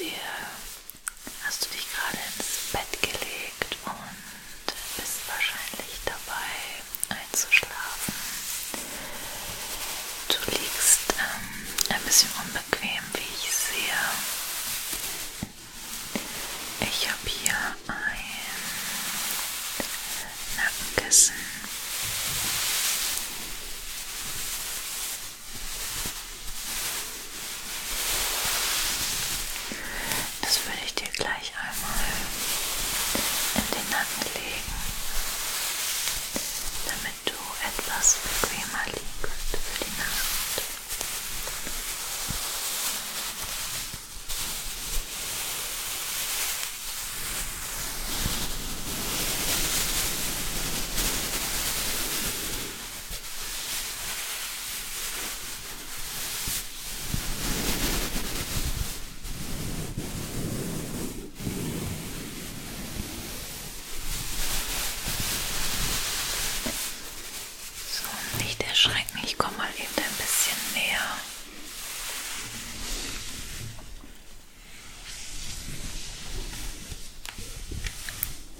sehe, hast du dich gerade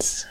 hands.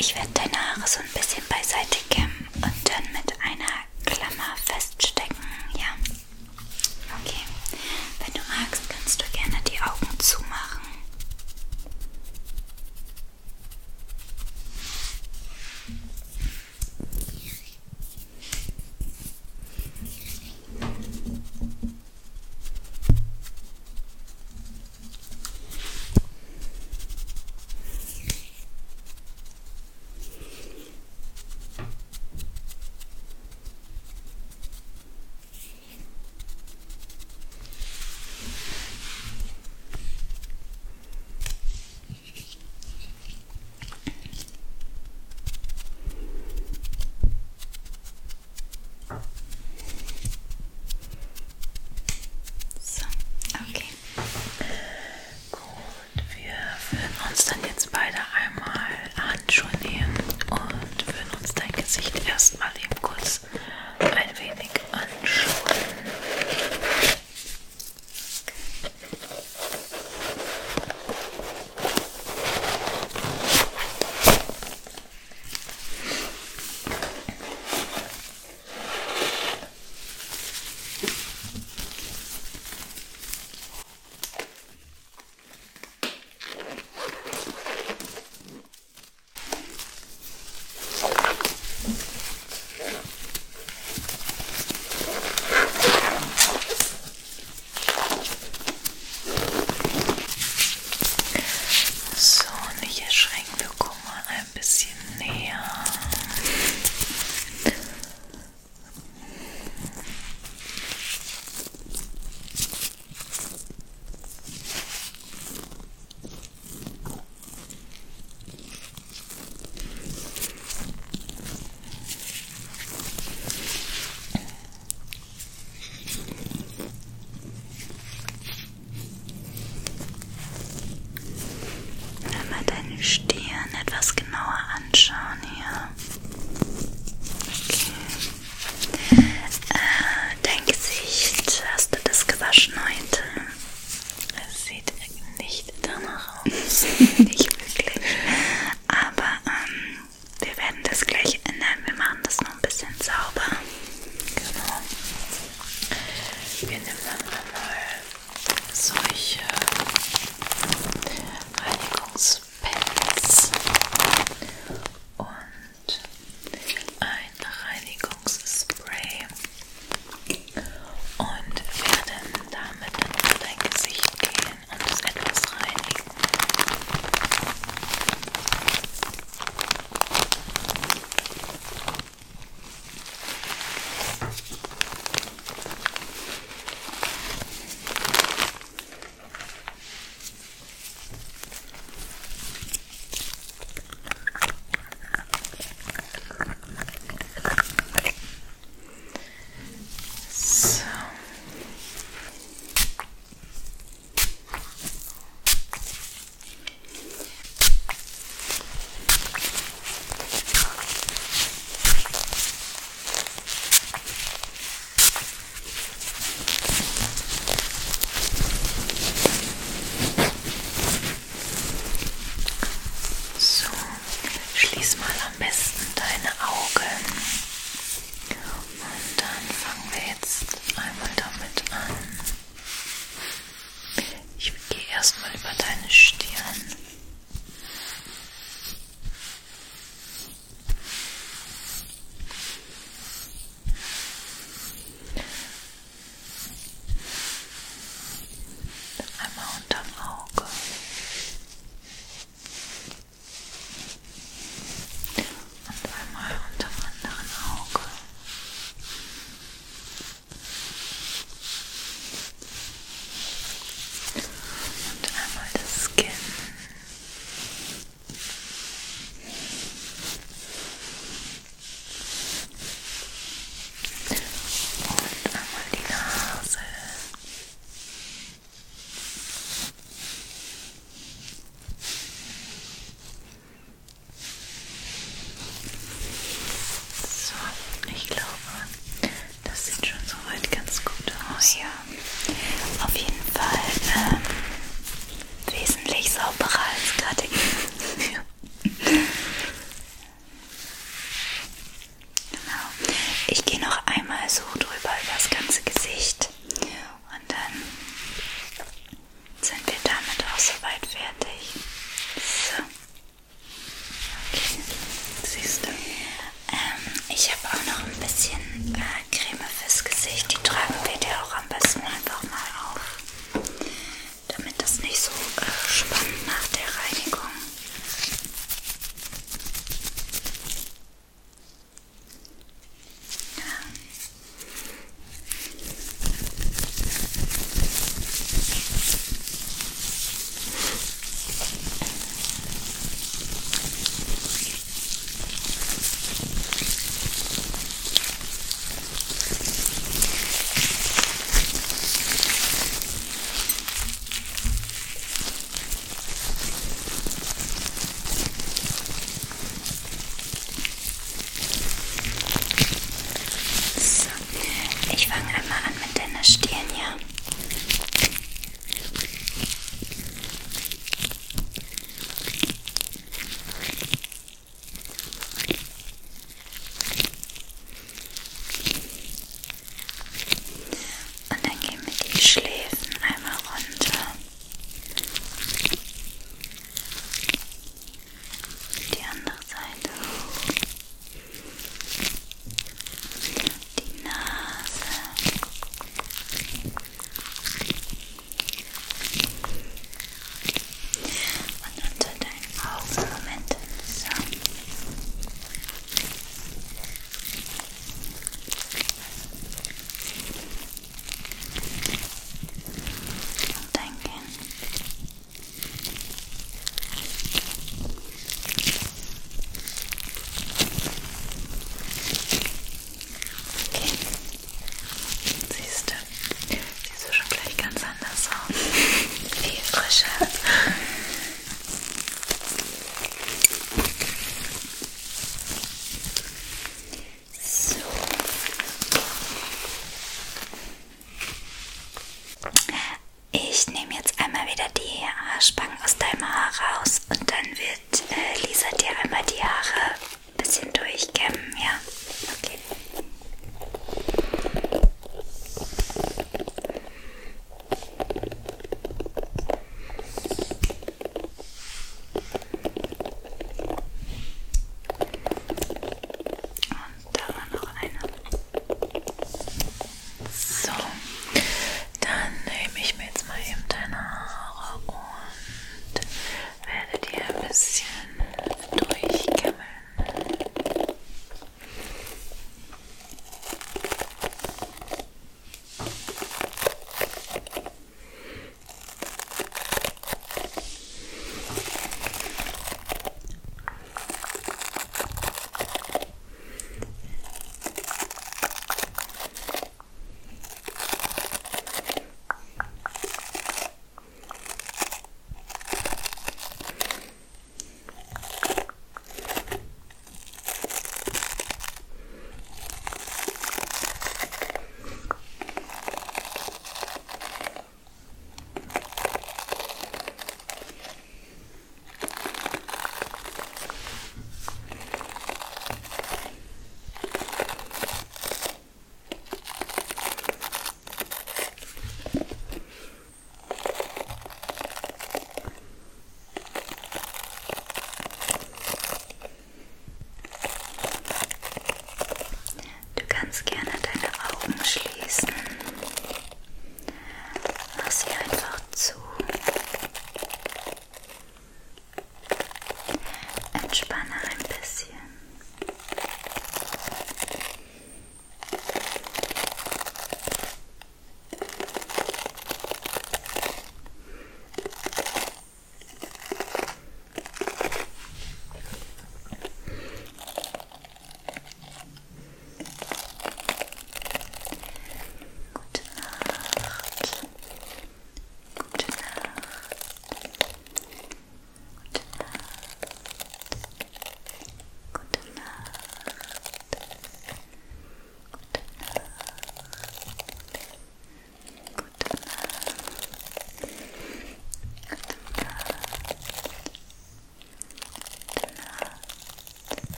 Ich werde deine Haare so ein bisschen beiseite kämmen. constant